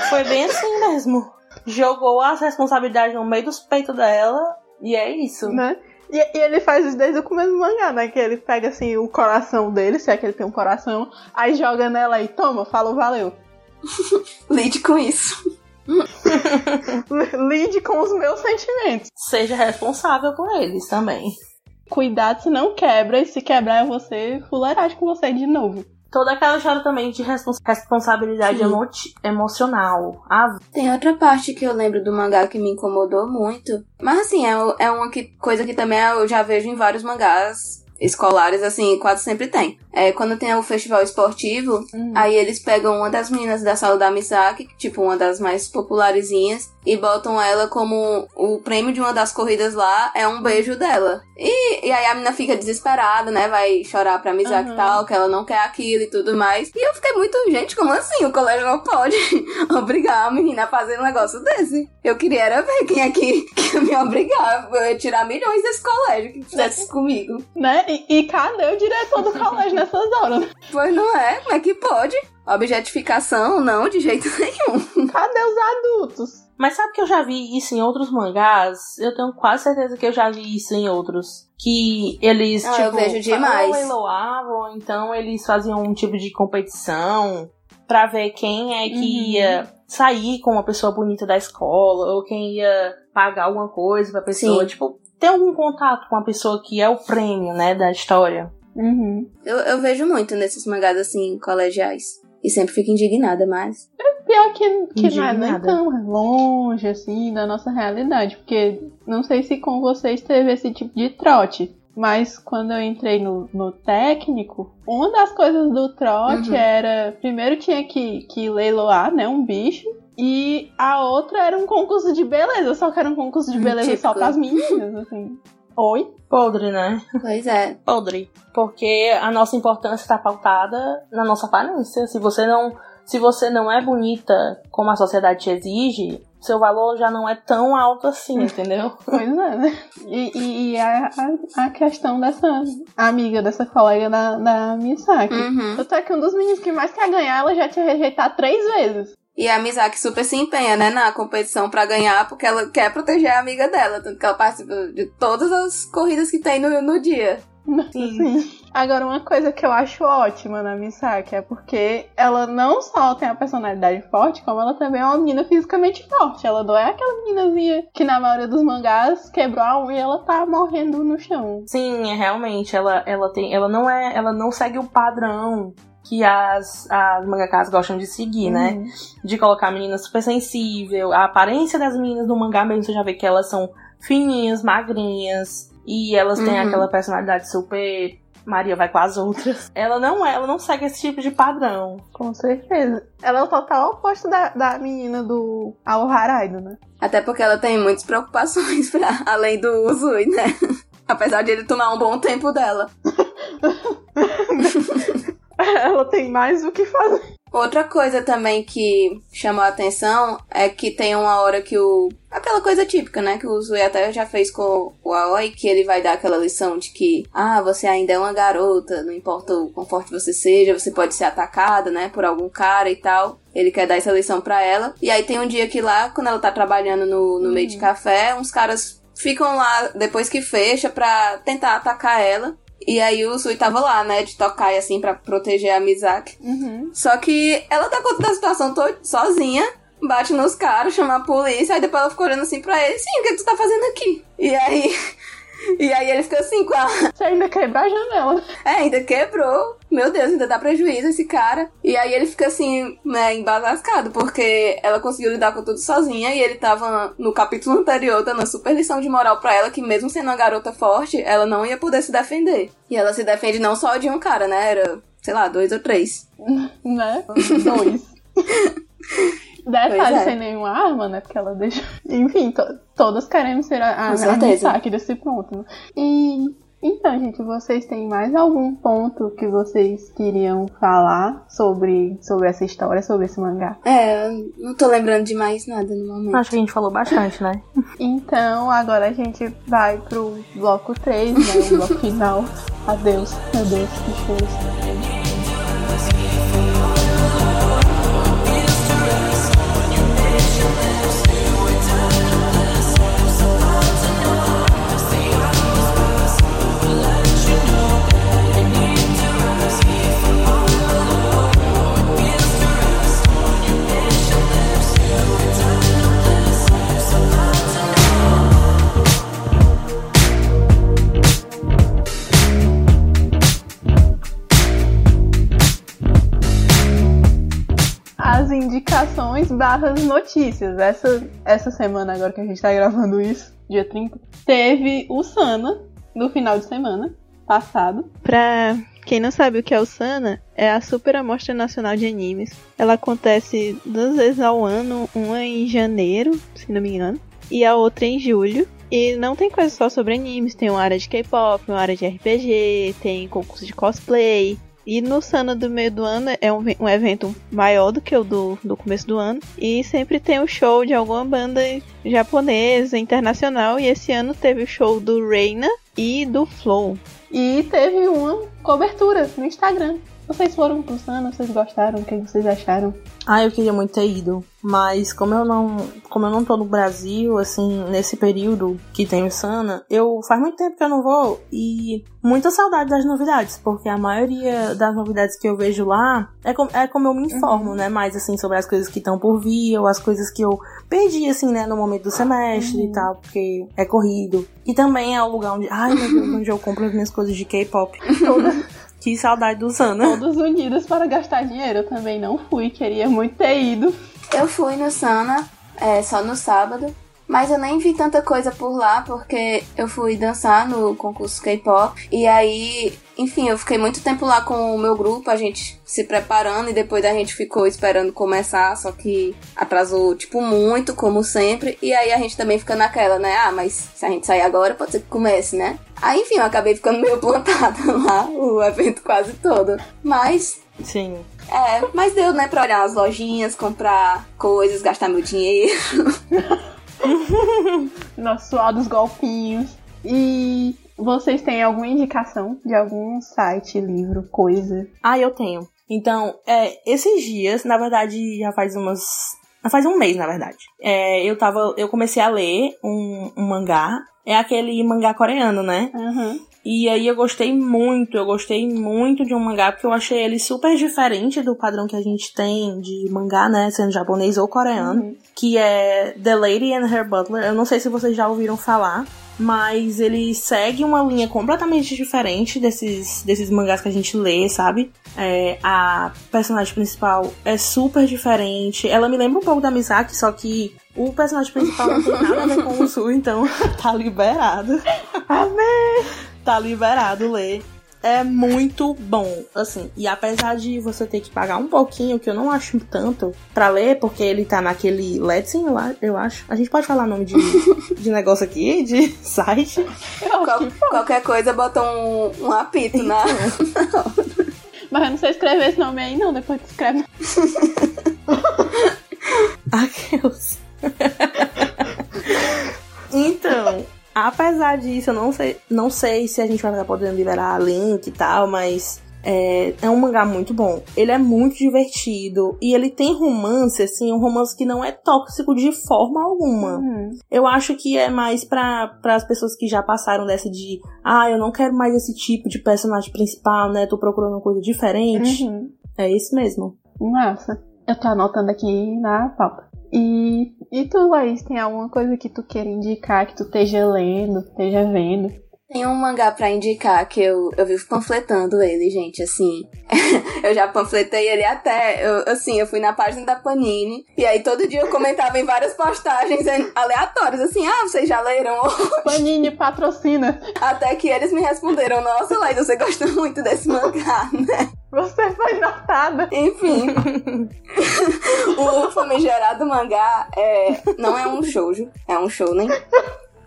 S3: Foi bem assim mesmo. Jogou as responsabilidades no meio dos peitos dela e é isso.
S2: né? E, e ele faz isso desde o começo do mangá, né? Que ele pega assim o coração dele, se é que ele tem um coração, aí joga nela e toma, falou, valeu. *laughs*
S5: Lide com isso. *laughs*
S2: Lide com os meus sentimentos.
S3: Seja responsável por eles também.
S2: Cuidado se não quebra, e se quebrar é você fuleiragem com você de novo.
S3: Toda aquela história também de respons responsabilidade emo emocional. Ah,
S5: Tem outra parte que eu lembro do mangá que me incomodou muito. Mas assim, é, é uma que, coisa que também eu já vejo em vários mangás escolares, assim, quase sempre tem. É quando tem o festival esportivo,
S2: Hum.
S5: aí eles pegam uma das meninas da sala da Misaki, tipo uma das mais popularizinhas, e botam ela como o prêmio de uma das corridas lá é um beijo dela. E, e aí a menina fica desesperada, né? Vai chorar pra Misaki e
S2: Uhum.
S5: tal, que ela não quer aquilo e tudo mais. E eu fiquei muito, gente, como assim? O colégio não pode *laughs* obrigar a menina a fazer um negócio desse. Eu queria era ver quem é que, *laughs* que me obrigar. Eu ia tirar milhões desse colégio que fizesse comigo.
S2: Né? E, e cadê o diretor do colégio nessas horas?
S5: Pois não é? Como é que pode? Objetificação, não, de jeito *laughs* nenhum.
S2: Cadê os adultos?
S3: Mas sabe que eu já vi isso em outros mangás? Eu tenho quase certeza que eu já vi isso em outros. Que eles,
S5: Ah,
S3: tipo,
S5: eu vejo demais.
S3: ou então eles faziam um tipo de competição pra ver quem é que
S2: Uhum.
S3: ia sair com uma pessoa bonita da escola, ou quem ia pagar alguma coisa pra pessoa.
S5: Sim.
S3: Tipo, ter algum contato com a pessoa que é o prêmio, né, da história.
S2: Uhum.
S5: Eu, eu vejo muito nesses mangás assim, colegiais. E sempre fico indignada, mas.
S2: Pior que, que não é nem
S3: Indignada.
S2: tão longe, assim, da nossa realidade. Porque não sei se com vocês teve esse tipo de trote. Mas quando eu entrei no, no técnico, uma das coisas do trote
S5: Uhum.
S2: era. Primeiro tinha que, que leiloar, né? Um bicho. E a outra era um concurso de beleza. Só que era um concurso de beleza só
S5: Típico.
S2: pras meninas, assim. Oi?
S3: Podre, né?
S5: Pois é.
S3: podre. Porque a nossa importância está pautada na nossa aparência. Se você não, se você não é bonita como a sociedade te exige, seu valor já não é tão alto assim, *laughs* entendeu?
S2: Pois é, né? E, e, e a, a, a questão dessa amiga, dessa colega da, da Misaki.
S5: Uhum.
S2: Até que um dos meninos que mais quer ganhar, ela já tinha rejeitado três vezes.
S5: E a Misaki super se empenha, né, na competição pra ganhar, porque ela quer proteger a amiga dela. Tanto que ela participa de todas as corridas que tem no, no dia.
S2: Sim. Agora, uma coisa que eu acho ótima na Misaki é porque ela não só tem a personalidade forte, como ela também é uma menina fisicamente forte. Ela não é aquela meninazinha que na maioria dos mangás quebrou a unha e ela tá morrendo no chão.
S3: Sim, é, realmente, ela, ela tem. Ela não é. Ela não segue o padrão que as, as mangakas gostam de seguir, né?
S2: Uhum.
S3: De colocar a menina super sensível. A aparência das meninas no mangá mesmo, você já vê que elas são fininhas, magrinhas. E elas têm
S5: Uhum.
S3: aquela personalidade super. Maria vai com as outras. Ela não é, ela não segue esse tipo de padrão.
S2: Com certeza. Ela é o total oposto da, da menina do Ao Haraido, né?
S5: Até porque ela tem muitas preocupações pra, *laughs* além do Uzui, né? *laughs* Apesar de ele tomar um bom tempo dela. *laughs* *laughs*
S2: Ela tem mais o que fazer.
S5: Outra coisa também que chamou a atenção é que tem uma hora que o. Aquela coisa típica, né? Que o Zui até já fez com o Aoi, que ele vai dar aquela lição de que, ah, você ainda é uma garota, não importa o quão forte você seja, você pode ser atacada, né? Por algum cara e tal. Ele quer dar essa lição pra ela. E aí tem um dia que lá, quando ela tá trabalhando no, no meio de café, uns caras ficam lá depois que fecha pra tentar atacar ela. E aí o Sui tava lá, né, de tocar assim pra proteger a Mizaki.
S2: Uhum.
S5: Só que ela dá conta da situação to- sozinha, bate nos caras, chama a polícia, aí depois ela fica olhando assim pra ele, sim, o que tu tá fazendo aqui? E aí. E aí ele fica assim com a.
S2: Você ainda quebrar a janela.
S5: É, ainda quebrou. Meu Deus, ainda dá prejuízo esse cara. E aí ele fica assim, né, embasascado, porque ela conseguiu lidar com tudo sozinha e ele tava no capítulo anterior dando super lição de moral pra ela que mesmo sendo uma garota forte, ela não ia poder se defender. E ela se defende não só de um cara, né? Era, sei lá, dois ou três.
S2: né? *laughs* Dois. *laughs* Detalhe,
S5: é.
S2: sem nenhuma arma, né? Porque ela deixa. Enfim, to- todas queremos ser a, a, a destaque desse ponto. Né? E. Então, gente, vocês têm mais algum ponto que vocês queriam falar sobre, sobre essa história, sobre esse mangá?
S5: É, eu não tô lembrando de mais nada no momento.
S3: Acho que a gente falou bastante, né? *laughs*
S2: Então, agora a gente vai pro bloco 3, né? O bloco final. Adeus, meu Deus, que show. Barras notícias. Essa, essa semana, agora que a gente tá gravando isso, dia 30, teve o Sana no final de semana passado.
S4: Pra quem não sabe o que é o Sana, é a Super Amostra Nacional de Animes. Ela acontece duas vezes ao ano, uma em janeiro, se não me engano, e a outra em julho. E não tem coisa só sobre animes, tem uma área de K-pop, uma área de RPG, tem concurso de cosplay. E no Sana do meio do ano é um, um evento maior do que o do, do começo do ano. E sempre tem o um show de alguma banda japonesa, internacional. E esse ano teve o show do Reina e do Flow.
S2: E teve uma cobertura no Instagram. Vocês foram pro Sana, vocês gostaram? O que vocês acharam?
S3: Ah, eu queria muito ter ido. Mas como eu não. Como eu não tô no Brasil, assim, nesse período que tem o Sana, eu faz muito tempo que eu não vou e muita saudade das novidades, porque a maioria das novidades que eu vejo lá é, com, é como eu me informo, uhum. né? Mais assim, sobre as coisas que estão por vir, ou as coisas que eu perdi, assim, né, no momento do semestre uhum. e tal, porque é corrido. E também é o lugar onde. Ai, meu Deus, *laughs* onde eu compro as minhas coisas de K-pop. Que saudade do Sana.
S2: Todos unidos para gastar dinheiro. Eu também não fui, queria muito ter ido.
S5: Eu fui no Sana, é, só no sábado. Mas eu nem vi tanta coisa por lá, porque eu fui dançar no concurso K-pop. E aí, enfim, eu fiquei muito tempo lá com o meu grupo, a gente se preparando, e depois a gente ficou esperando começar, só que atrasou, tipo, muito, como sempre. E aí a gente também fica naquela, né? Ah, mas se a gente sair agora, pode ser que comece, né? Aí, enfim, eu acabei ficando meio plantada *laughs* lá, o evento quase todo. Mas
S3: Sim.
S5: É, mas deu, né, pra olhar as lojinhas, comprar coisas, gastar meu dinheiro. *laughs* *laughs*
S2: Nosso suor dos golpinhos. E vocês têm alguma indicação de algum site, livro, coisa?
S3: Ah, eu tenho. Então, é, esses dias, na verdade, já faz umas. Faz um mês, na verdade. É, eu tava. Eu comecei a ler um, um mangá. É aquele mangá coreano, né?
S2: Uhum.
S3: E aí eu gostei muito, eu gostei muito de um mangá, porque eu achei ele super diferente do padrão que a gente tem de mangá, né? Sendo japonês ou coreano. Uhum. Que é The Lady and Her Butler. Eu não sei se vocês já ouviram falar. Mas ele segue uma linha completamente diferente desses, desses mangás que a gente lê, sabe? É, a personagem principal é super diferente. Ela me lembra um pouco da Misaki, só que o personagem principal não tem nada a ver com o Sul, então *laughs* tá liberado.
S2: Amém!
S3: Tá liberado ler. É muito bom, assim. E apesar de você ter que pagar um pouquinho, que eu não acho tanto, pra ler, porque ele tá naquele Let's eu acho. A gente pode falar nome de, de negócio aqui, de *laughs* site.
S5: Qual, qualquer coisa, bota um, um apito na. *laughs*
S2: Mas eu não sei escrever esse nome aí, não. Depois escreve. *laughs*
S3: Aqueles. então, Apesar disso, eu não sei, não sei se a gente vai estar podendo liberar link e tal, mas é, é, um mangá muito bom. Ele é muito divertido e ele tem romance, assim, um romance que não é tóxico de forma alguma. Uhum. Eu acho que é mais para as pessoas que já passaram dessa de, ah, eu não quero mais esse tipo de personagem principal, né? Tô procurando uma coisa diferente. Uhum. É isso mesmo.
S2: Massa. Eu tô anotando aqui na pauta. E, e tu, Laís, tem alguma coisa que tu queira indicar, que tu esteja lendo, esteja vendo?
S5: Tem um mangá pra indicar que eu, eu vivo panfletando ele, gente, assim. *laughs* eu já panfletei ele até, eu, assim, eu fui na página da Panini, e aí todo dia eu comentava em várias postagens aleatórias, assim, ah, vocês já leram hoje?
S2: Panini patrocina.
S5: Até que eles me responderam, nossa, Laís, você gosta muito desse mangá, né?
S2: Você foi notada.
S5: Enfim. *laughs* *laughs* o famigerado mangá é, não é um shoujo, é um shounen.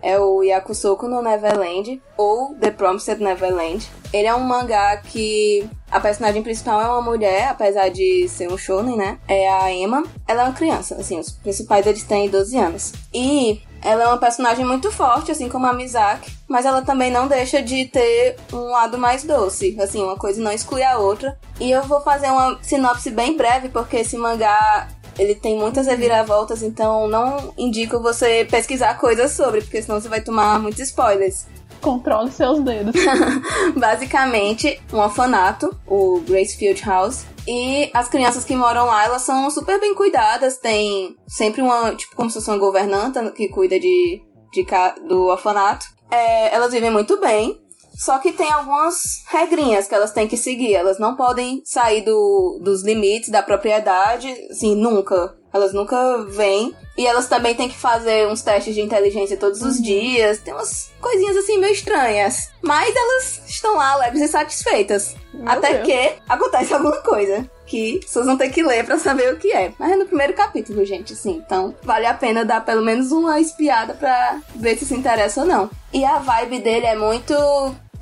S5: É o Yakusoku no Neverland, ou The Promised Neverland. Ele é um mangá que a personagem principal é uma mulher, apesar de ser um shonen, né? É a Emma. Ela é uma criança, assim, os principais eles têm 12 anos. E ela é uma personagem muito forte, assim como a Mizaki, mas ela também não deixa de ter um lado mais doce. Assim, uma coisa não exclui a outra. E eu vou fazer uma sinopse bem breve, porque esse mangá ele tem muitas reviravoltas, então não indico você pesquisar coisas sobre, porque senão você vai tomar muitos spoilers.
S2: Controle seus dedos. *laughs*
S5: Basicamente, um orfanato, o Gracefield House, e as crianças que moram lá, elas são super bem cuidadas, tem sempre uma, tipo, como se fosse uma governanta que cuida de, de do orfanato. É, elas vivem muito bem. Só que tem algumas regrinhas que elas têm que seguir. Elas não podem sair do, dos limites da propriedade, assim, nunca. Elas nunca vêm. E elas também têm que fazer uns testes de inteligência todos os dias. Tem umas coisinhas assim meio estranhas. Mas elas estão lá leves e satisfeitas.
S2: Meu
S5: Até
S2: Deus.
S5: que acontece alguma coisa. Que vocês vão ter que ler pra saber o que é. Mas é no primeiro capítulo, gente, assim. Então, vale a pena dar pelo menos uma espiada pra ver se se interessa ou não. E a vibe dele é muito.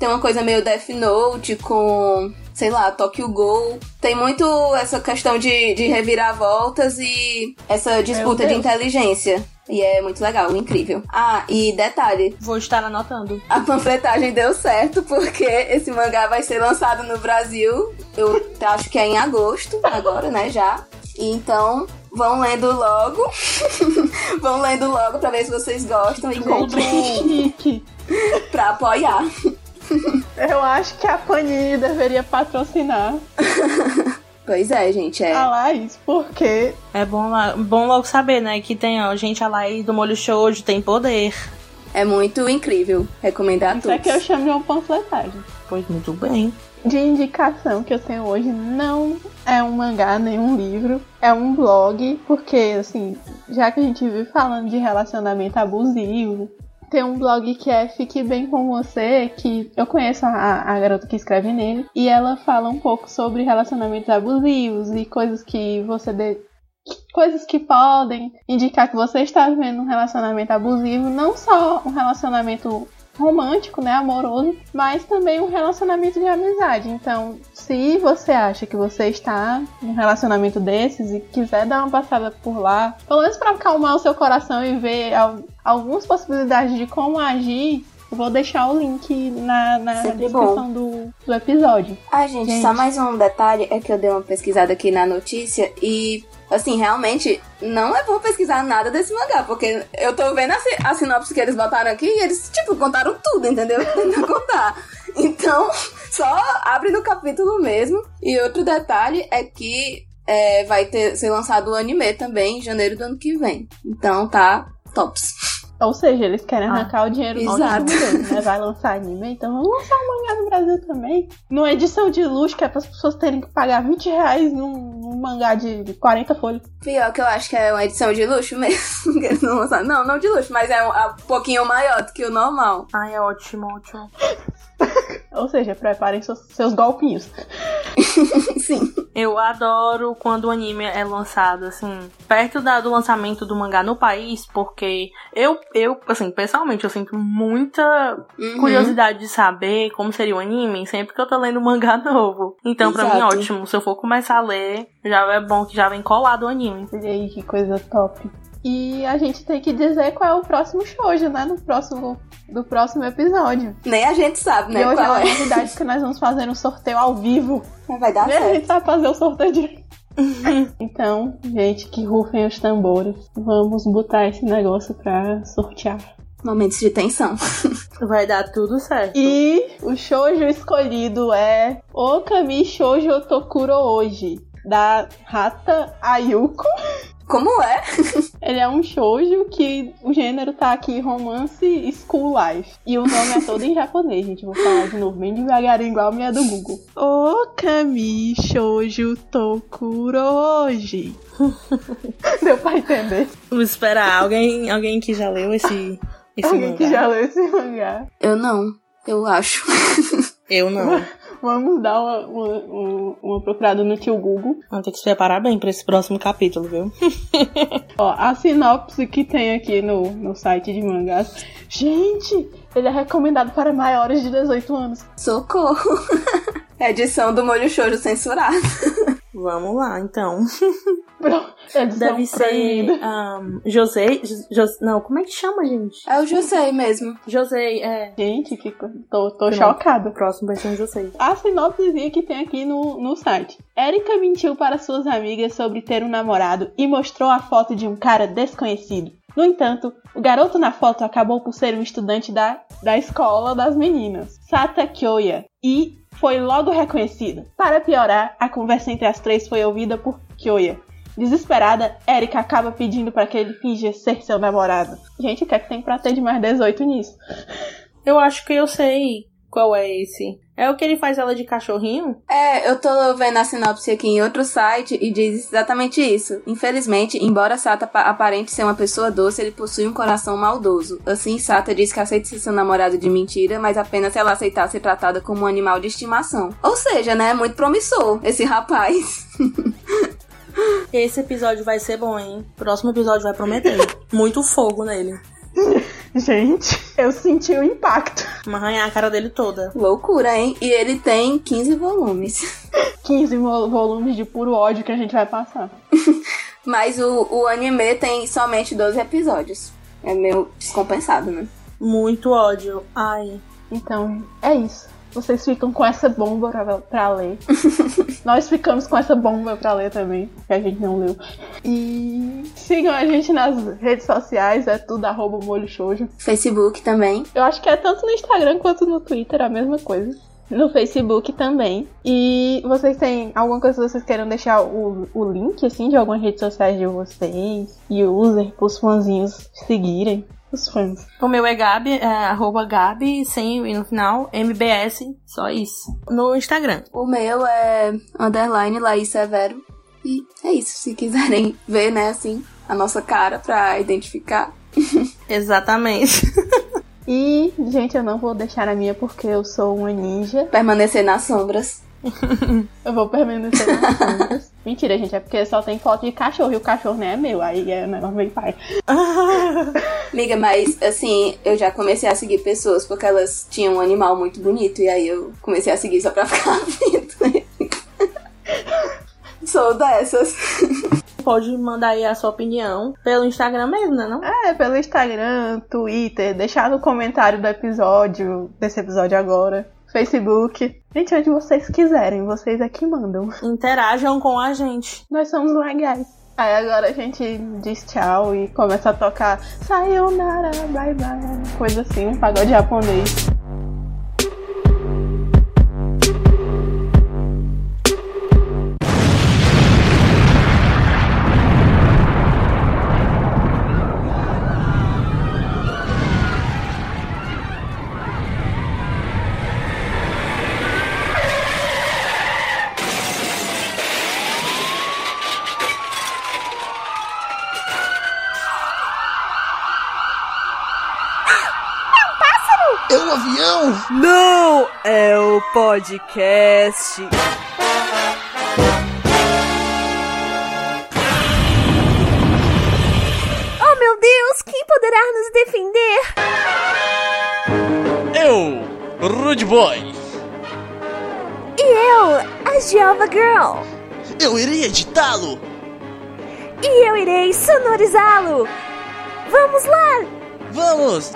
S5: Tem uma coisa meio Death Note com. Sei lá, Tokyo Ghoul. Tem muito essa questão de, de reviravoltas e essa disputa de inteligência. E é muito legal, incrível. Ah, e detalhe,
S3: Vou estar anotando.
S5: a panfletagem deu certo porque esse mangá vai ser lançado no Brasil. Eu acho que é em agosto, agora, né? Já. E Então, vão lendo logo. *laughs* vão lendo logo pra ver se vocês gostam e comprem pra apoiar. *laughs*
S2: Eu acho que a Panini deveria patrocinar *laughs*
S5: Pois é, gente, é.
S2: a Laís, porque
S3: É bom, bom logo saber, né? Que tem, ó, gente a lá do molho shoujo, tem poder.
S5: É muito incrível. Recomendar a
S2: isso é
S5: todos.
S2: que eu chamo de uma panfletagem.
S3: Pois muito bem.
S2: De indicação que eu tenho hoje não é um mangá nem um livro, é um blog, porque assim, já que a gente vive falando de relacionamento abusivo, tem um blog que é Fique Bem Com Você, que eu conheço a, a garota que escreve nele, e ela fala um pouco sobre relacionamentos abusivos e coisas que você de- coisas que podem indicar que você está vivendo um relacionamento abusivo, não só um relacionamento romântico, né, amoroso, mas também um relacionamento de amizade. Então, se você acha que você está em um relacionamento desses e quiser dar uma passada por lá, pelo menos para acalmar o seu coração e ver al- algumas possibilidades de como agir, eu vou deixar o link na, na
S5: Sempre
S2: descrição do, do episódio.
S5: Ah, gente,
S2: Gente.
S5: só mais um detalhe é que eu dei uma pesquisada aqui na notícia e, assim, realmente não é bom pesquisar nada desse mangá, porque eu tô vendo a, a sinopse que eles botaram aqui e eles, tipo, contaram tudo, entendeu? *laughs* Tentando contar. Então, *laughs* só abre no capítulo mesmo. E outro detalhe é que é, vai ter, ser lançado o anime também em janeiro do ano que vem. Então tá tops.
S2: Ou seja, eles querem
S3: Ah,
S2: arrancar o dinheiro do
S5: exato.
S2: deles, né? Vai lançar anime, então vamos lançar um mangá no Brasil também. Numa edição de luxo que é para as pessoas terem que pagar 20 reais num, num mangá de 40 folhas.
S5: Pior que eu acho que é uma edição de luxo mesmo. *laughs* eles não lançaram. Não, não de luxo, mas é um, um pouquinho maior do que o normal.
S3: Ai, é ótimo, ótimo. *laughs*
S2: Ou seja, preparem seus, seus golpinhos. *laughs*
S5: Sim.
S3: Eu adoro quando o anime é lançado, assim, perto da- do lançamento do mangá no país, porque eu, eu, assim, pessoalmente, eu sinto muita
S5: Uhum.
S3: curiosidade de saber como seria o anime sempre que eu tô lendo um mangá *laughs* novo. Então, pra mim,
S5: Exato.
S3: ótimo. Se eu for começar a ler, já é bom que já vem colado o anime.
S2: Olha aí que coisa top. E a gente tem que dizer qual é o próximo shoujo, né? No próximo, do próximo episódio.
S5: Nem a gente sabe, né?
S2: e hoje é uma
S5: é.
S2: novidade que nós vamos fazer um sorteio ao vivo.
S5: Vai dar
S2: E a
S5: certo.
S2: gente sabe fazer o sorteio direito. *laughs* então, gente, que rufem os tambores. Vamos botar esse negócio pra sortear.
S5: Momentos de tensão. *laughs*
S3: Vai dar tudo certo.
S2: E o shoujo escolhido é Okami Shoujo Tokuro Hoje, da Hata Ayuko.
S5: Como é?
S2: Ele é um shoujo que o gênero tá aqui romance school life. E o nome é todo em japonês, gente. Vou falar de novo bem devagarinho, igual a minha do Google. Okami Shoujo Tokuro Hoje. *laughs* Deu pra entender?
S3: Vamos esperar. Alguém, alguém que já leu esse, esse
S2: Alguém
S3: mangá?
S2: que já leu esse mangá.
S5: Eu não. Eu acho.
S3: Eu não. *laughs*
S2: Vamos dar uma, uma, uma- procurada no tio Google.
S3: Vamos ter que se preparar bem pra esse próximo capítulo, viu? *laughs*
S2: Ó, a sinopse que tem aqui no, no site de mangás. Gente, ele é recomendado para maiores de 18 anos.
S5: Socorro. *laughs* Edição do molho shoujo censurado. *laughs*
S3: Vamos lá, então. Deve ser um, José. Jos- não, como é que chama, gente?
S5: É o Josei mesmo.
S3: José, é.
S2: Gente, que tô, tô
S3: Pronto.
S2: chocada.
S3: O próximo vai ser um José.
S2: A sinopsezinha que tem aqui no, no site. Erika mentiu para suas amigas sobre ter um namorado e mostrou a foto de um cara desconhecido. No entanto, o garoto na foto acabou por ser um estudante da, da escola das meninas, Sata Kyoya, e foi logo reconhecido. Para piorar, a conversa entre as três foi ouvida por Kyoya. Desesperada, Erika acaba pedindo para que ele finja ser seu namorado. Gente, o que é que tem pra ter de mais 18 nisso?
S3: Eu acho que eu sei Qual é esse? É o que ele faz ela de cachorrinho?
S5: É, eu tô vendo a sinopse aqui em outro site e diz exatamente isso. Infelizmente, embora Sata pa- aparente ser uma pessoa doce, ele possui um coração maldoso. Assim, Sata diz que aceita ser seu namorado de mentira, mas apenas se ela aceitar ser tratada como um animal de estimação. Ou seja, né, muito promissor esse rapaz. *laughs*
S3: Esse episódio vai ser bom, hein? Próximo episódio vai prometer. Muito fogo nele. *laughs*
S2: Gente, eu senti o impacto.
S3: Uma arranhar a cara dele toda.
S5: Loucura, hein? E ele tem 15 volumes.
S2: 15 vo- volumes de puro ódio que a gente vai passar. *laughs*
S5: Mas o, o anime tem somente 12 episódios. É meio descompensado, né?
S3: Muito ódio. Ai.
S2: Então, é isso. Vocês ficam com essa bomba pra, pra ler. *laughs* Nós ficamos com essa bomba pra ler também, que a gente não leu. E sigam a gente nas redes sociais, é tudo arroba molho shoujo.
S5: Facebook também.
S2: Eu acho que é tanto no Instagram quanto no Twitter a mesma coisa. No Facebook também. E vocês têm alguma coisa que vocês queiram deixar o, o link, assim, de algumas redes sociais de vocês? E user, pros fãzinhos seguirem. Os fãs.
S3: O meu é Gabi, é arroba Gabi, sem o i no final, MBS, só isso. No Instagram.
S5: O meu é underline Laís Severo. E é isso. Se quiserem *laughs* ver, né, assim, a nossa cara pra identificar. *laughs*
S3: Exatamente.
S2: E, gente, eu não vou deixar a minha porque eu sou uma ninja.
S5: Permanecer nas sombras. *laughs*
S2: Eu vou permanecer nas sombras. Mentira, gente, é porque só tem foto de cachorro e o cachorro nem é meu. Aí é negócio bem pai. *laughs*
S5: Amiga, mas assim, eu já comecei a seguir pessoas porque elas tinham um animal muito bonito. E aí eu comecei a seguir só pra ficar *laughs* vendo. Sou dessas.
S3: Pode mandar aí a sua opinião pelo Instagram mesmo, né? Não?
S2: É, pelo Instagram, Twitter, deixar no comentário do episódio, desse episódio agora. Facebook. Gente, onde vocês quiserem, vocês é que mandam.
S3: Interajam com a gente.
S2: Nós somos legais. Aí agora a gente diz tchau e começa a tocar Sayonara, bye bye, coisa assim, um pagode japonês.
S6: Podcast.
S7: Oh meu Deus, quem poderá nos defender?
S8: Eu, Rude Boy.
S7: E eu, a Java Girl.
S8: Eu irei editá-lo.
S7: E eu irei sonorizá-lo. Vamos lá!
S8: Vamos!